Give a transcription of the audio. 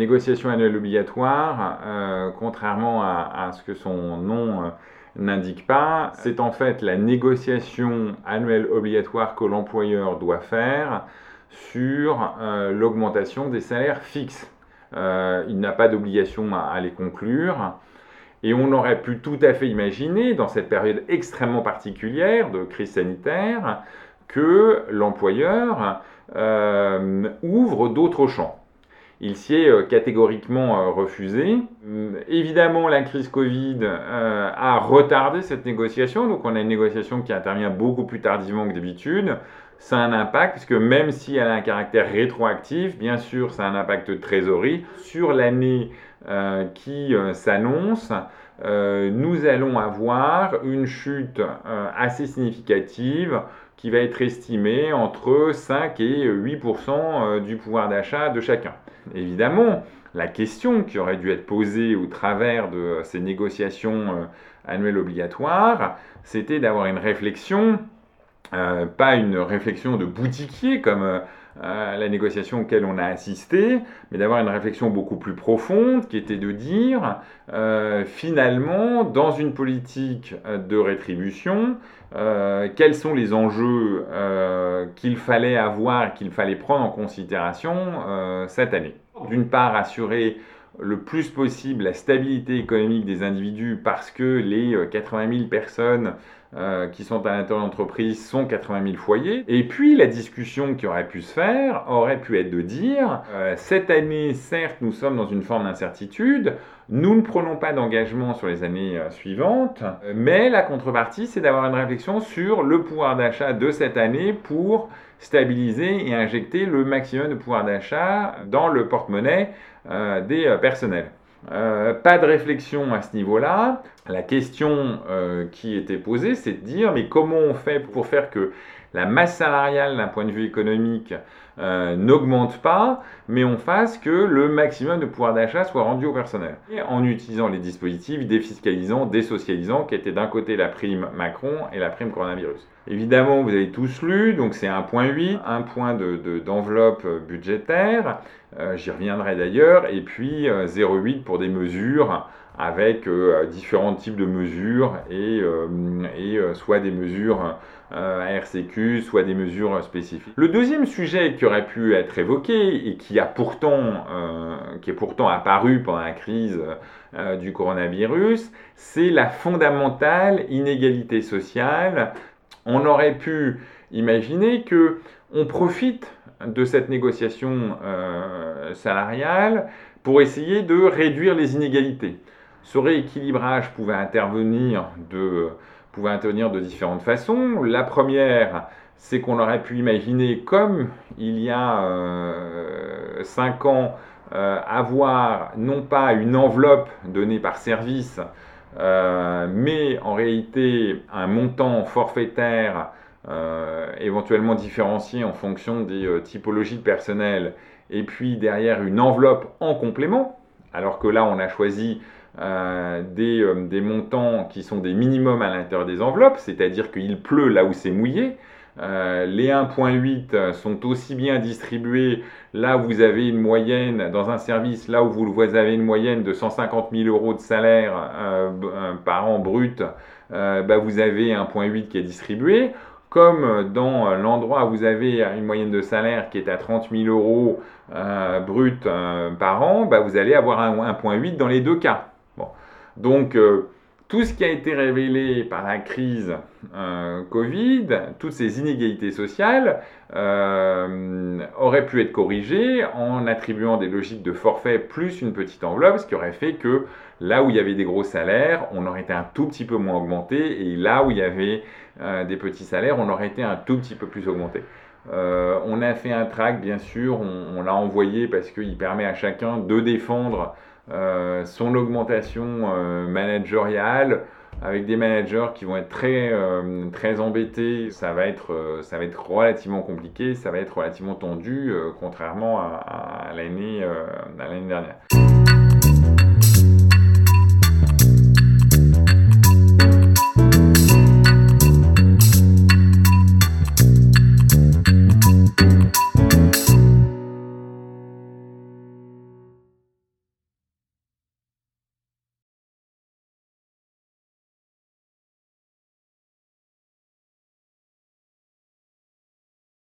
négociation annuelle obligatoire, contrairement à, ce que son nom n'indique pas, c'est en fait la négociation annuelle obligatoire que l'employeur doit faire sur l'augmentation des salaires fixes. il n'a pas d'obligation à, les conclure. Et on aurait pu tout à fait imaginer, dans cette période extrêmement particulière de crise sanitaire, que l'employeur euh, ouvre d'autres champs. Il s'y est euh, catégoriquement euh, refusé. évidemment, la crise Covid a retardé cette négociation, donc on a une négociation qui intervient beaucoup plus tardivement que d'habitude. Ça a un impact, puisque même si elle a un caractère rétroactif, bien sûr, ça a un impact de trésorerie sur l'année euh, qui euh, s'annonce, euh, nous allons avoir une chute assez significative qui va être estimée entre 5 et 8% du pouvoir d'achat de chacun. Évidemment, la question qui aurait dû être posée au travers de ces négociations annuelles obligatoires, c'était d'avoir une réflexion, pas une réflexion de boutiquier comme la négociation auquel on a assisté, mais d'avoir une réflexion beaucoup plus profonde qui était de dire, euh, finalement, dans une politique de rétribution, euh, quels sont les enjeux euh, qu'il fallait avoir, qu'il fallait prendre en considération cette année. D'une part, assurer le plus possible la stabilité économique des individus parce que les 80 000 personnes euh, qui sont à l'intérieur de l'entreprise sont 80 000 foyers. Et puis la discussion qui aurait pu se faire aurait pu être de dire, euh, cette année, certes, nous sommes dans une forme d'incertitude, nous ne prenons pas d'engagement sur les années euh, suivantes, mais la contrepartie, c'est d'avoir une réflexion sur le pouvoir d'achat de cette année pour stabiliser et injecter le maximum de pouvoir d'achat dans le porte-monnaie des personnels. Euh, pas de réflexion à ce niveau-là. La question euh, qui était posée, c'est de dire, mais comment on fait pour faire que la masse salariale d'un point de vue économique euh, n'augmente pas, mais on fasse que le maximum de pouvoir d'achat soit rendu au personnel. Et en utilisant les dispositifs défiscalisants, désocialisants, qui étaient d'un côté la prime Macron et la prime coronavirus. Évidemment, vous avez tous lu, donc c'est 1.8, un point d'enveloppe de, budgétaire, euh, j'y reviendrai d'ailleurs, et puis 0,8 euh, pour des mesures avec différents types de mesures et, et soit des mesures euh, RCQ, soit des mesures spécifiques. Le deuxième sujet qui aurait pu être évoqué et qui, a pourtant, euh, qui est pourtant apparu pendant la crise euh, du coronavirus, c'est la fondamentale inégalité sociale. On aurait pu imaginer que on profite de cette négociation salariale pour essayer de réduire les inégalités. Ce rééquilibrage pouvait intervenir de pouvait intervenir de différentes façons. La première, c'est qu'on aurait pu imaginer, comme il y a euh, cinq ans, euh, avoir non pas une enveloppe donnée par service, euh, mais en réalité un montant forfaitaire éventuellement différencié en fonction des typologies de personnel, et puis derrière une enveloppe en complément, alors que là on a choisi euh, euh, des, montants qui sont des minimums à l'intérieur des enveloppes, c'est-à-dire qu'il pleut là où c'est mouillé. Euh, les 1.8 sont aussi bien distribués là où vous avez une moyenne dans un service, là où vous avez une moyenne de 150 000 euros de salaire par an brut, bah vous avez 1.8 qui est distribué comme dans l'endroit où vous avez une moyenne de salaire qui est à 30 000 euros brut par an, bah vous allez avoir un 1.8 dans les deux cas. Donc, euh, tout ce qui a été révélé par la crise euh, Covid, toutes ces inégalités sociales, euh, auraient pu être corrigées en attribuant des logiques de forfait plus une petite enveloppe, ce qui aurait fait que là où il y avait des gros salaires, on aurait été un tout petit peu moins augmenté, et là où il y avait des petits salaires, on aurait été un tout petit peu plus augmenté. on a fait un track, bien sûr, on l'a envoyé parce qu'il permet à chacun de défendre son augmentation euh, managériale avec des managers qui vont être très, euh, très embêtés, ça va, être, ça va être relativement compliqué, ça va être relativement tendu, contrairement à, à l'année dernière.